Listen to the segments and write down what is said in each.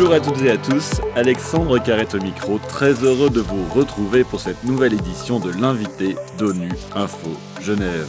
Bonjour à toutes et à tous, Alexandre Carrette au micro, très heureux de vous retrouver pour cette nouvelle édition de l'invité d'ONU Info Genève.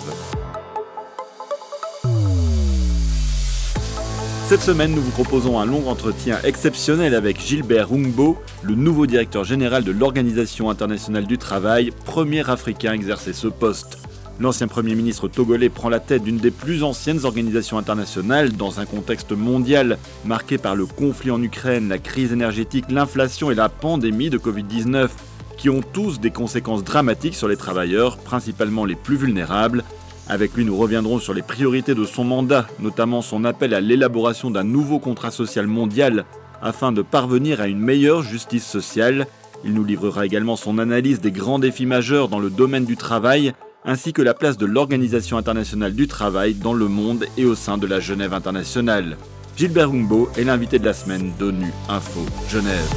Cette semaine, nous vous proposons un long entretien exceptionnel avec Gilbert Rungbo, le nouveau directeur général de l'Organisation internationale du travail, premier africain à exercer ce poste. L'ancien Premier ministre togolais prend la tête d'une des plus anciennes organisations internationales dans un contexte mondial marqué par le conflit en Ukraine, la crise énergétique, l'inflation et la pandémie de Covid-19, qui ont tous des conséquences dramatiques sur les travailleurs, principalement les plus vulnérables. Avec lui, nous reviendrons sur les priorités de son mandat, notamment son appel à l'élaboration d'un nouveau contrat social mondial afin de parvenir à une meilleure justice sociale. Il nous livrera également son analyse des grands défis majeurs dans le domaine du travail, ainsi que la place de l'Organisation internationale du travail dans le monde et au sein de la Genève internationale. Gilbert Humbo est l'invité de la semaine d'ONU Info Genève.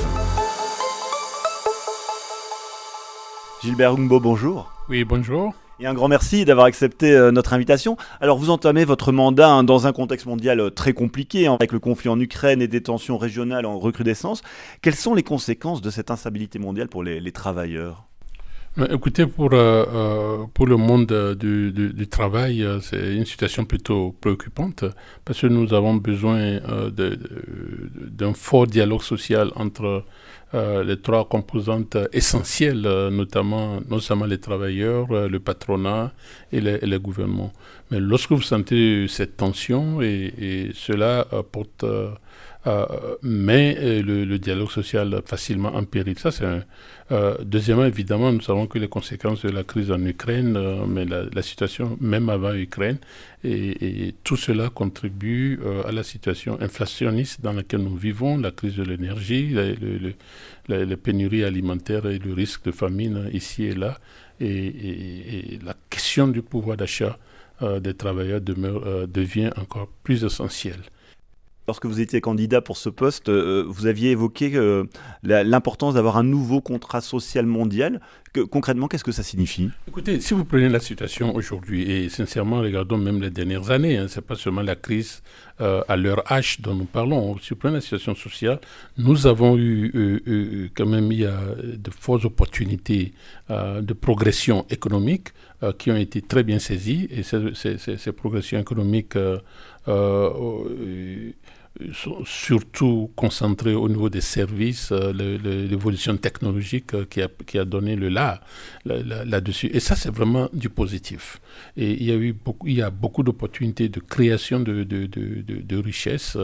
Gilbert Humbo, bonjour. Oui, bonjour. Et un grand merci d'avoir accepté euh, notre invitation. Alors vous entamez votre mandat hein, dans un contexte mondial euh, très compliqué, hein, avec le conflit en Ukraine et des tensions régionales en recrudescence. Quelles sont les conséquences de cette instabilité mondiale pour les travailleurs? Écoutez, pour, euh, euh, pour le monde du, du, travail, euh, c'est une situation plutôt préoccupante parce que nous avons besoin d'un fort dialogue social entre les trois composantes essentielles, notamment non seulement les travailleurs, le patronat et les, et les, gouvernements. Mais lorsque vous sentez cette tension et, et cela porte euh, mais euh, le, dialogue social facilement en péril. Ça, c'est euh, deuxièmement, évidemment, nous savons que les conséquences de la crise en Ukraine, mais la, situation même avant l'Ukraine, et, tout cela contribue à la situation inflationniste dans laquelle nous vivons, la crise de l'énergie, la, la, pénurie alimentaire et le risque de famine ici et là, et, la question du pouvoir d'achat des travailleurs demeure, devient encore plus essentielle. Lorsque vous étiez candidat pour ce poste, euh, vous aviez évoqué euh, l'importance d'avoir un nouveau contrat social mondial. Concrètement, qu'est-ce que ça signifie? Écoutez, si vous prenez la situation aujourd'hui, et sincèrement, regardons même les dernières années, hein, ce n'est pas seulement la crise euh, à l'heure H dont nous parlons. Si vous prenez la situation sociale, nous avons eu quand même il y a de fortes opportunités de progression économique qui ont été très bien saisies. Et ces, ces progressions économiques sont surtout concentrés au niveau des services, euh, l'évolution technologique euh, qui a, qui a donné le là, là-dessus. Et ça, c'est vraiment du positif. Et il y a eu beaucoup, il y a beaucoup d'opportunités de création de, de, de, de richesses.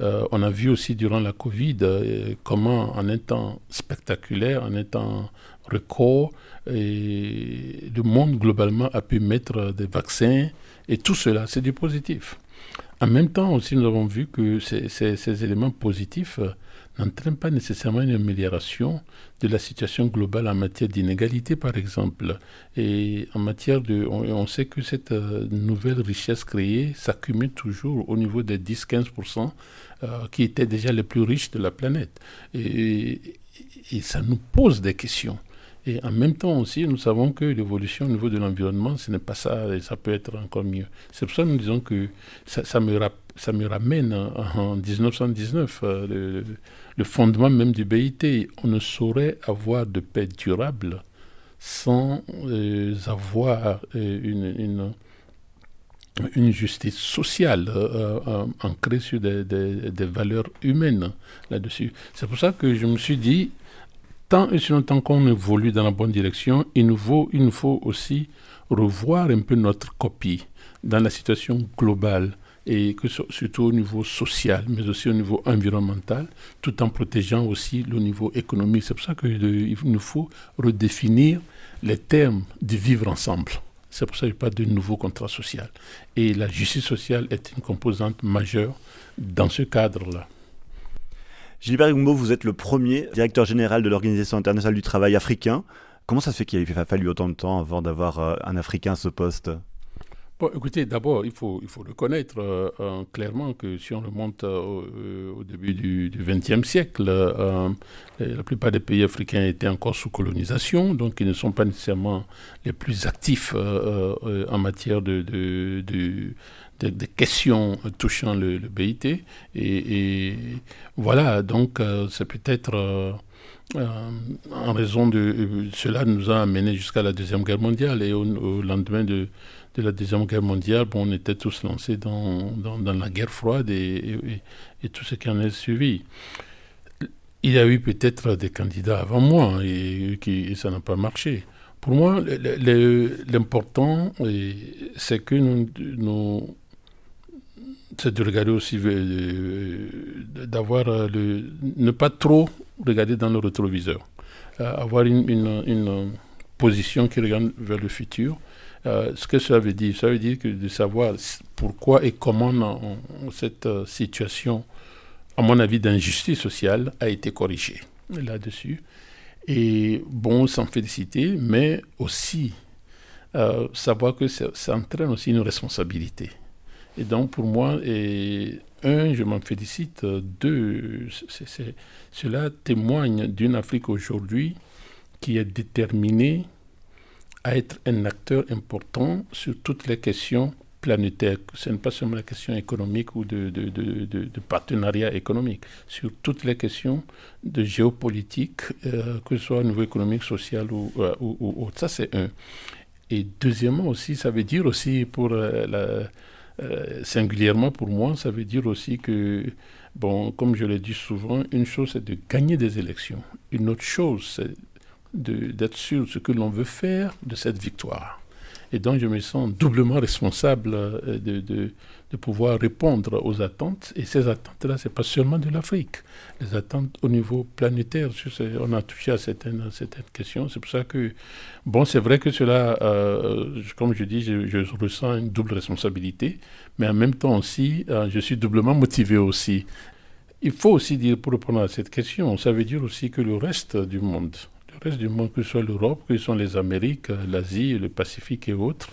Euh, on a vu aussi durant la Covid comment, en un temps spectaculaire, en un temps record, le monde globalement a pu mettre des vaccins. Et tout cela, c'est du positif. En même temps aussi, nous avons vu que ces, éléments positifs euh, n'entraînent pas nécessairement une amélioration de la situation globale en matière d'inégalité, par exemple. Et en matière de... On, sait que cette euh, nouvelle richesse créée s'accumule toujours au niveau des 10-15% euh, qui étaient déjà les plus riches de la planète. et ça nous pose des questions. Et en même temps aussi, nous savons que l'évolution au niveau de l'environnement, ce n'est pas ça, et ça peut être encore mieux. C'est pour ça que nous disons que ça, me, ramène en 1919, euh, le, fondement même du BIT. On ne saurait avoir de paix durable sans euh, avoir euh, une, justice sociale ancrée sur des valeurs humaines là-dessus. C'est pour ça que je me suis dit, tant et si longtemps qu'on évolue dans la bonne direction, il nous, faut, aussi revoir un peu notre copie dans la situation globale et que surtout au niveau social, mais aussi au niveau environnemental, tout en protégeant aussi le niveau économique. C'est pour ça qu'il nous faut redéfinir les termes de vivre ensemble. C'est pour ça qu'il pas de nouveau contrat social. Et la justice sociale est une composante majeure dans ce cadre-là. Gilbert Gumbo, vous êtes le premier directeur général de l'Organisation internationale du travail africain. Comment ça se fait qu'il a fallu autant de temps avant d'avoir euh, un Africain à ce poste? Bon, écoutez, d'abord, il faut, reconnaître euh, euh, clairement que si on remonte au, début du XXe siècle, la plupart des pays africains étaient encore sous colonisation, donc ils ne sont pas nécessairement les plus actifs en matière de, des, questions touchant le, BIT. Et, voilà, donc c'est peut-être en raison de cela nous a amené jusqu'à la Deuxième Guerre mondiale. Et au, lendemain de, de, la Deuxième Guerre mondiale, on était tous lancés dans, dans, la guerre froide et, tout ce qui en est suivi. Il y a eu peut-être des candidats avant moi et, qui, ça n'a pas marché. Pour moi, l'important, c'est que nous, c'est de regarder aussi, euh, d'avoir le, ne pas trop regarder dans le rétroviseur, euh, avoir une, une, position qui regarde vers le futur. Euh, ce que ça veut dire, ça veut dire que de savoir pourquoi et comment cette situation à mon avis, d'injustice sociale a été corrigée là-dessus. Et bon, s'en féliciter, mais aussi euh, savoir que ça, entraîne aussi une responsabilité. Et donc, pour moi, un, je m'en félicite. Deux, cela témoigne d'une Afrique aujourd'hui qui est déterminée à être un acteur important sur toutes les questions planétaire. Ce n'est pas seulement la question économique ou de, partenariat économique, sur toutes les questions de géopolitique, euh, que ce soit au niveau économique, social ou, euh, ou, autre. Ça, c'est un. Et deuxièmement aussi, ça veut dire aussi, pour euh, la, singulièrement pour moi, ça veut dire aussi que, bon, comme je l'ai dit souvent, une chose c'est de gagner des élections. Une autre chose, c'est d'être sûr de ce que l'on veut faire de cette victoire. Et donc, je me sens doublement responsable euh, de, de, pouvoir répondre aux attentes. Et ces attentes-là, ce n'est pas seulement de l'Afrique. Les attentes au niveau planétaire, on a touché à certaines, questions. C'est pour ça que, bon, c'est vrai que cela, euh, comme je dis, je, je, ressens une double responsabilité, mais en même temps aussi, euh, je suis doublement motivé aussi. Il faut aussi dire, pour répondre à cette question, ça veut dire aussi que le reste du monde, reste du monde, que ce soit l'Europe, que ce soit les Amériques, l'Asie, le Pacifique et autres,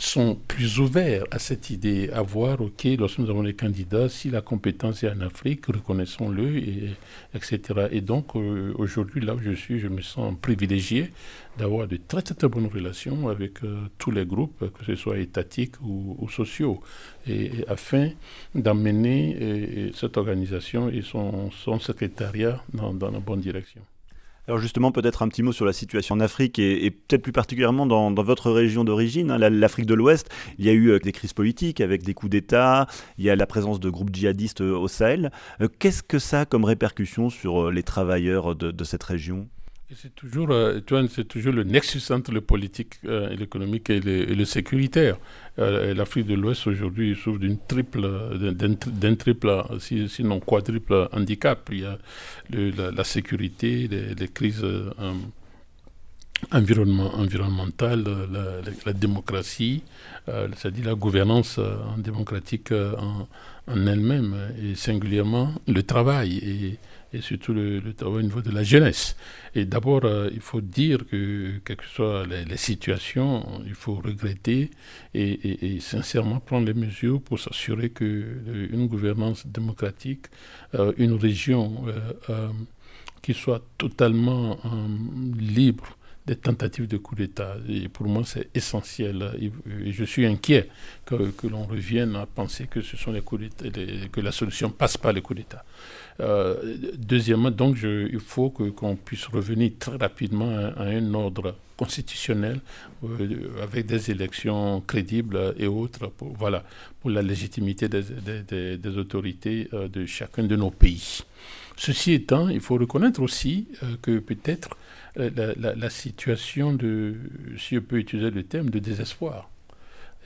sont plus ouverts à cette idée, à voir, OK, lorsque nous avons les candidats, si la compétence est en Afrique, reconnaissons-le, et, etc. Et donc, euh, aujourd'hui, là où je suis, je me sens privilégié d'avoir de très, très, bonnes relations avec euh, tous les groupes, que ce soit étatiques ou, sociaux, et, afin d'amener cette organisation et son, secrétariat dans la bonne direction. Alors justement, peut-être un petit mot sur la situation en Afrique et, peut-être plus particulièrement dans, votre région d'origine, hein, l'Afrique de l'Ouest. Il y a eu euh, des crises politiques avec des coups d'État, il y a la présence de groupes djihadistes euh, au Sahel. Euh, qu'est-ce que ça a comme répercussion sur les travailleurs de cette région? C'est toujours, euh, c'est toujours le nexus entre le politique, euh, l'économique et, le, sécuritaire. Euh, L'Afrique de l'Ouest aujourd'hui souffre d'une triple, d'un triple, sinon quadruple handicap. Il y a la, sécurité, les, crises environnement, environnementales, la, démocratie, c'est-à-dire la gouvernance démocratique en, elle-même, et singulièrement le travail. Et surtout le, travail au niveau de la jeunesse. Et d'abord, euh, il faut dire que, quelles que soient les, situations, il faut regretter et, sincèrement prendre les mesures pour s'assurer qu'une gouvernance démocratique, euh, une région euh, qui soit totalement libre des tentatives de coup d'État. Et pour moi, c'est essentiel. Et je suis inquiet que, que l'on revienne à penser que ce sont les coups que la solution passe par les coups d'État. Euh, deuxièmement, donc, il faut que, qu'on puisse revenir très rapidement à, un ordre constitutionnel euh, avec des élections crédibles et autres pour, voilà, pour la légitimité des, des, des, autorités euh, de chacun de nos pays. Ceci étant, il faut reconnaître aussi que peut-être la, situation de, si je peux utiliser le terme, de désespoir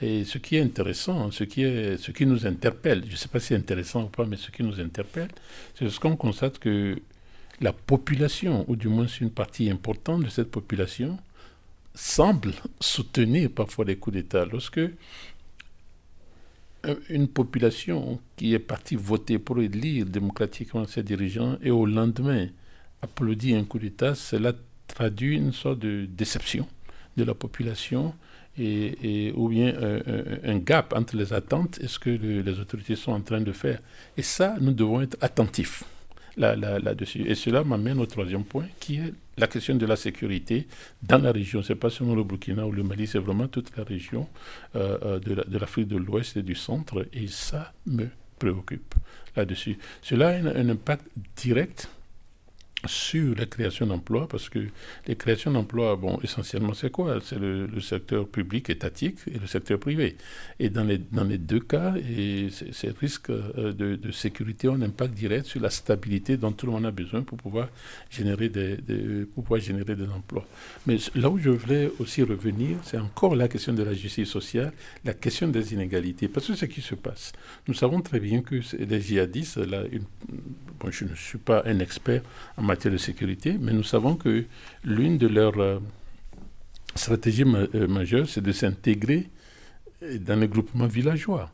et ce qui est intéressant, ce qui, est, ce qui nous interpelle, je ne sais pas si c'est intéressant ou pas, mais ce qui nous interpelle, c'est ce qu'on constate que la population, ou du moins une partie importante de cette population, semble soutenir parfois les coups d'État. Lorsque une population qui est partie voter pour élire démocratiquement ses dirigeants et au lendemain applaudit un coup d'État, cela traduit une sorte de déception de la population et, ou bien un, gap entre les attentes et ce que les autorités sont en train de faire. Et ça, nous devons être attentifs là-dessus. et cela m'amène au troisième point, qui est la question de la sécurité dans la région. Ce n'est pas seulement le Burkina ou le Mali, c'est vraiment toute la région euh, euh, de l'Afrique de l'Ouest et du centre. Et ça me préoccupe là-dessus. Cela a un impact direct sur la création d'emplois, parce que les créations d'emplois, bon, essentiellement, c'est quoi? C'est le, secteur public étatique et le secteur privé. Et dans les, dans les deux cas, ces risques euh, de, sécurité ont un impact direct sur la stabilité dont tout le monde a besoin pour pouvoir générer des, pour pouvoir générer des emplois. Mais là où je voulais aussi revenir, c'est encore la question de la justice sociale, la question des inégalités. Parce que ce qui se passe, nous savons très bien que les djihadistes, là, bon, je ne suis pas un expert en matière de sécurité, mais nous savons que l'une de leurs euh, stratégies euh, majeures, c'est de s'intégrer dans les groupements villageois.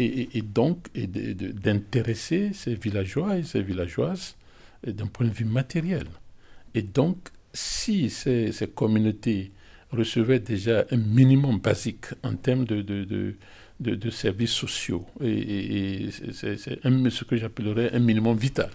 Et, donc, d'intéresser ces villageois et ces villageoises euh, d'un point de vue matériel. Et donc, si ces, communautés recevaient déjà un minimum basique en termes de, services sociaux, c'est ce que j'appellerais un minimum vital,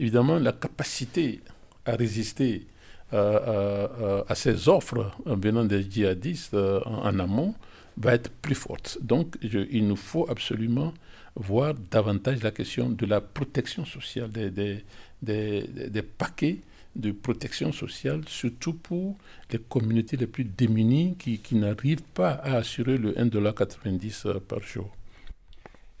évidemment, la capacité à résister à, ces offres venant des djihadistes euh, en, amont va être plus forte. Donc, il nous faut absolument voir davantage la question de la protection sociale, des, paquets de protection sociale, surtout pour les communautés les plus démunies qui, qui n'arrivent pas à assurer le 1,90$ euh, par jour.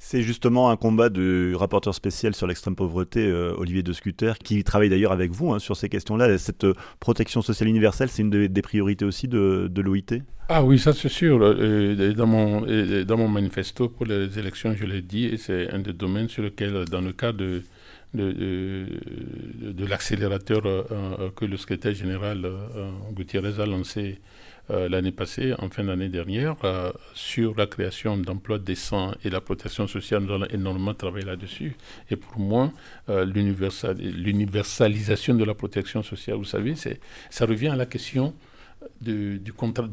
C'est justement un combat du rapporteur spécial sur l'extrême pauvreté, euh, Olivier de Scuter, qui travaille d'ailleurs avec vous hein, sur ces questions-là. Cette euh, protection sociale universelle, c'est une des priorités aussi de, l'OIT Ah oui, ça c'est sûr. Euh, dans mon, manifesto pour les élections, je l'ai dit, et c'est un des domaines sur lequel, dans le cas de, l'accélérateur que le secrétaire général Gutiérrez a lancé l'année passée, en fin d'année dernière, euh, sur la création d'emplois décents et la protection sociale. Nous avons énormément travaillé là-dessus. Et pour moi, euh, l'universalisation de la protection sociale, vous savez, ça revient à la question du,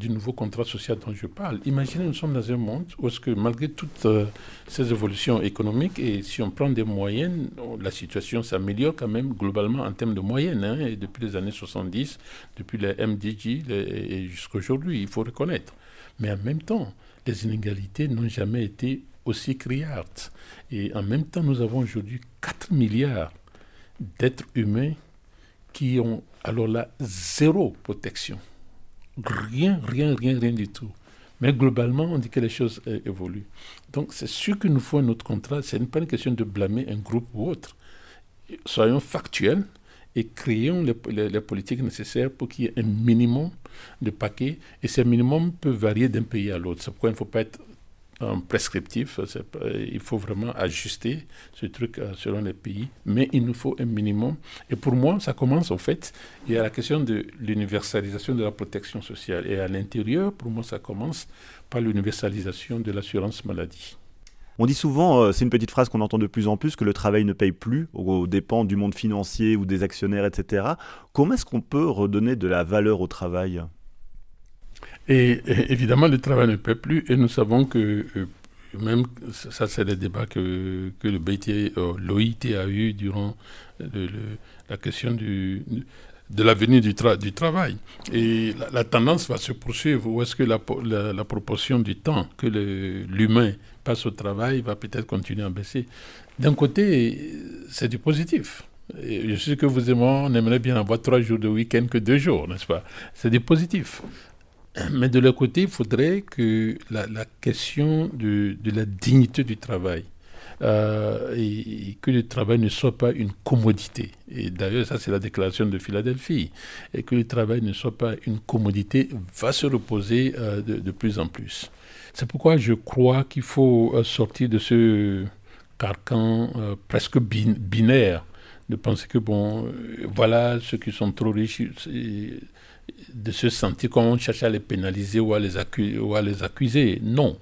nouveau contrat social dont je parle. Imaginez, nous sommes dans un monde où, que malgré toutes euh, ces évolutions économiques, et si on prend des moyennes, la situation s'améliore quand même globalement en termes de moyenne, hein, et depuis les années 70, depuis les MDG et jusqu'à aujourd'hui, il faut reconnaître. Mais en même temps, les inégalités n'ont jamais été aussi criardes. Et en même temps, nous avons aujourd'hui 4 milliards d'êtres humains qui ont alors là zéro protection. Rien, rien, rien, rien du tout. Mais globalement, on dit que les choses évoluent. Donc, c'est sûr qu'il nous faut un autre contrat. Ce n'est pas une question de blâmer un groupe ou autre. Soyons factuels et créons les, les politiques nécessaires pour qu'il y ait un minimum de paquets. Et ce minimum peut varier d'un pays à l'autre. C'est pourquoi il ne faut pas être prescriptif. Il faut vraiment ajuster ce truc euh, selon les pays, mais il nous faut un minimum. Et pour moi, ça commence en fait, il y a la question de l'universalisation de la protection sociale. Et à l'intérieur, pour moi, ça commence par l'universalisation de l'assurance maladie. On dit souvent, euh, c'est une petite phrase qu'on entend de plus en plus, que le travail ne paye plus aux dépens du monde financier ou des actionnaires, etc. Comment est-ce qu'on peut redonner de la valeur au travail? Et, évidemment, le travail ne peut plus. Et nous savons que, euh, même, ça, c'est le débat que, que le BT, euh, l'OIT a eu durant la question du, de l'avenir du, du travail. Et la, tendance va se poursuivre. Où est-ce que la, la, proportion du temps que l'humain passe au travail va peut-être continuer à baisser? D'un côté, c'est du positif. je sais que vous et moi, on aimerait bien avoir trois jours de week-end que deux jours, n'est-ce pas? C'est du positif. Mais de l'autre côté, il faudrait que la, question de, la dignité du travail, euh, et, que le travail ne soit pas une commodité. Et d'ailleurs, ça c'est la déclaration de Philadelphie. Et que le travail ne soit pas une commodité va se reposer euh, de, plus en plus. C'est pourquoi je crois qu'il faut euh, sortir de ce carcan presque binaire de penser que, bon, voilà, ceux qui sont trop riches, de se sentir comme on cherche à les pénaliser ou à les, ou à les accuser. Non,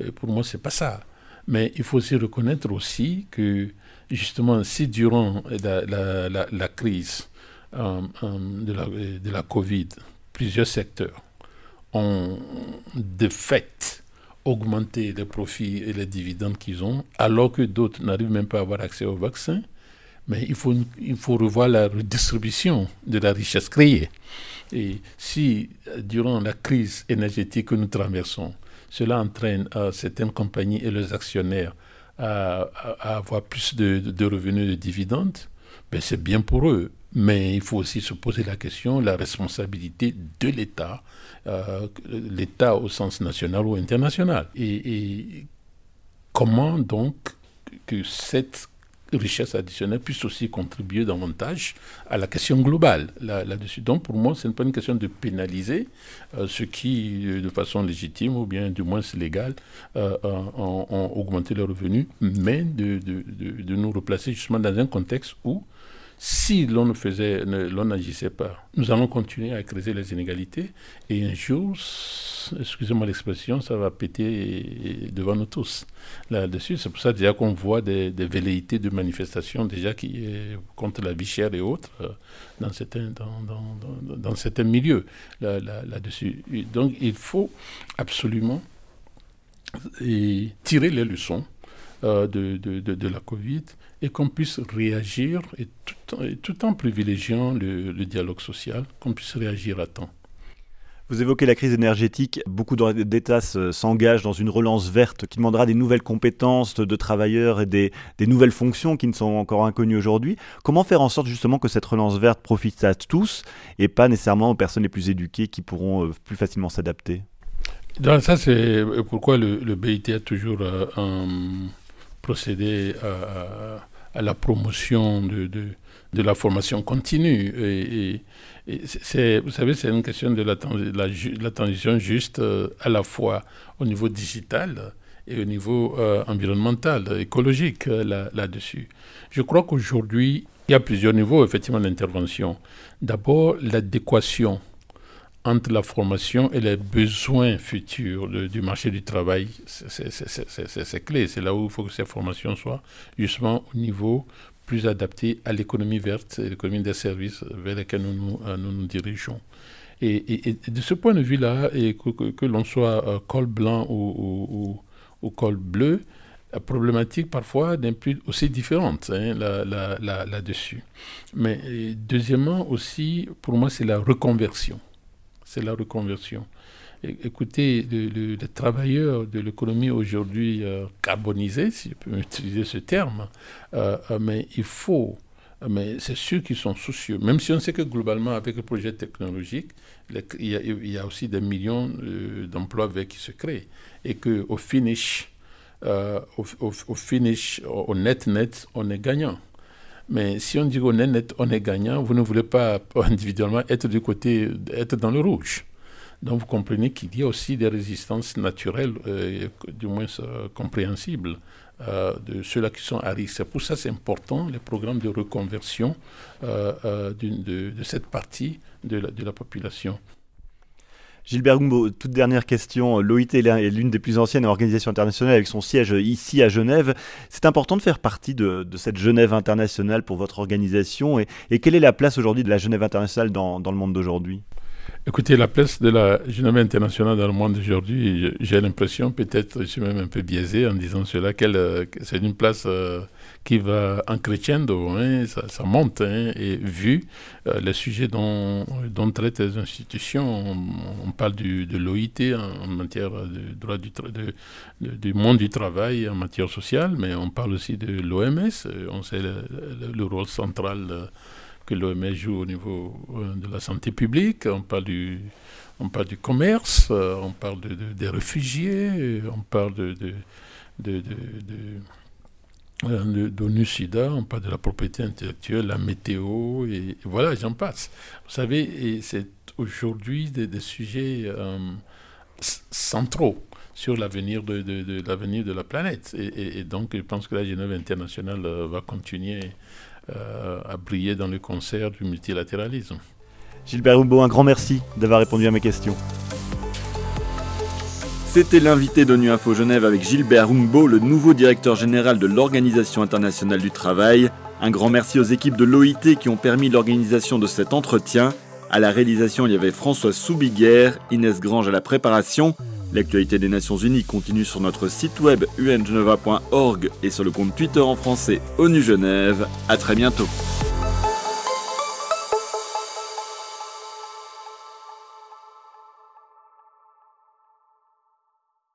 euh, pour moi, c'est pas ça. Mais il faut aussi reconnaître aussi que, justement, si durant la, crise euh, euh, de, la, de la Covid, plusieurs secteurs ont de fait augmenté les profits et les dividendes qu'ils ont, alors que d'autres n'arrivent même pas à avoir accès au vaccin, Mais il faut, il faut revoir la redistribution de la richesse créée. Et si, durant la crise énergétique que nous traversons, cela entraîne euh, certaines compagnies et leurs actionnaires à, avoir plus de, revenus de dividendes, ben c'est bien pour eux. Mais il faut aussi se poser la question, la responsabilité de l'État, euh, l'État au sens national ou international. et comment donc que cette richesse additionnelle puisse aussi contribuer davantage à la question globale là-dessus. Donc pour moi, ce n'est pas une question de pénaliser euh, ceux qui, euh, de façon légitime ou bien du moins légale, euh, ont, augmenté leurs revenus, mais de, de, de, nous replacer justement dans un contexte où si l'on ne faisait, l'on n'agissait pas, nous allons continuer à creuser les inégalités et un jour, excusez-moi l'expression, ça va péter devant nous tous là-dessus. C'est pour ça déjà qu'on voit des, velléités de manifestations déjà qui contre la vie chère et autres euh, dans certains, dans, dans, dans, certains milieux là-dessus. Donc il faut absolument tirer les leçons euh, de, de, la Covid et qu'on puisse réagir, et tout, tout en privilégiant le, dialogue social, qu'on puisse réagir à temps. Vous évoquez la crise énergétique. Beaucoup d'États s'engagent dans une relance verte qui demandera des nouvelles compétences de travailleurs et des, des, nouvelles fonctions qui ne sont encore inconnues aujourd'hui. Comment faire en sorte justement que cette relance verte profite à tous et pas nécessairement aux personnes les plus éduquées qui pourront euh, plus facilement s'adapter? Ça, c'est pourquoi le, le, BIT a toujours euh, un procéder à, la promotion de, de, la formation continue. Et, vous savez, c'est une question de la, transition juste euh, à la fois au niveau digital et au niveau euh, environnemental, écologique euh, là-dessus. Je crois qu'aujourd'hui, il y a plusieurs niveaux effectivement d'intervention. D'abord, l'adéquation entre la formation et les besoins futurs du marché du travail, c'est clé. C'est là où il faut que ces formations soient justement au niveau plus adapté à l'économie verte et l'économie des services vers lesquels nous nous, euh, nous, dirigeons. Et, de ce point de vue-là, que, l'on soit euh, col blanc ou, ou, col bleu, la problématique parfois n'est plus aussi différente hein, là-dessus. Mais deuxièmement aussi, pour moi, c'est la reconversion c'est la reconversion. écoutez, le, travailleur de l'économie aujourd'hui euh, carbonisée, si je peux utiliser ce terme, euh, euh, mais il faut, mais c'est ceux qui sont soucieux, même si on sait que globalement, avec le projet technologique, il y a, aussi des millions d'emplois verts qui se créent, et qu'au finish, au, au, finish, au net-net, on est gagnant. Mais si on dit qu'on est net, on est gagnant, vous ne voulez pas individuellement être du côté, être dans le rouge. Donc vous comprenez qu'il y a aussi des résistances naturelles, euh, du moins euh, compréhensibles, euh, de ceux-là qui sont à risque. Pour ça c'est important, les programmes de reconversion de, cette partie de la population. Gilbert Gumbo, toute dernière question. L'OIT est l'une des plus anciennes organisations internationales avec son siège ici à Genève. C'est important de faire partie de, cette Genève internationale pour votre organisation. Et, quelle est la place aujourd'hui de la Genève internationale dans le monde d'aujourd'hui? Écoutez, la place de la Genève internationale dans le monde d'aujourd'hui, j'ai l'impression, peut-être je suis même un peu biaisé en disant cela, qu'elle euh, c'est une place euh, qui va en crescendo, hein, ça, monte, hein, et vu euh, le sujet dont, traitent les institutions, on, parle du, de l'OIT en, matière de droit du, du monde du travail, en matière sociale, mais on parle aussi de l'OMS, on sait le, le rôle central que l'OMS joue au niveau euh, de la santé publique, on parle du, on parle du commerce, euh, on parle de, des réfugiés, on parle de, de d'ONU-SIDA, on parle de la propriété intellectuelle, la météo, et, voilà, j'en passe. Vous savez, c'est aujourd'hui des, sujets euh, centraux sur l'avenir de, l'avenir de la planète. Et, donc, je pense que la Genève internationale va continuer euh, à briller dans le concert du multilatéralisme. Gilbert Rumbo, un grand merci d'avoir répondu à mes questions. C'était l'invité d'ONU Info Genève avec Gilbert Rumbo, le nouveau directeur général de l'Organisation internationale du travail. Un grand merci aux équipes de l'OIT qui ont permis l'organisation de cet entretien. À la réalisation, il y avait François Soubiguerre, Inès Grange à la préparation. L'actualité des Nations Unies continue sur notre site web ungeneva.org et sur le compte Twitter en français ONU Genève. À très bientôt.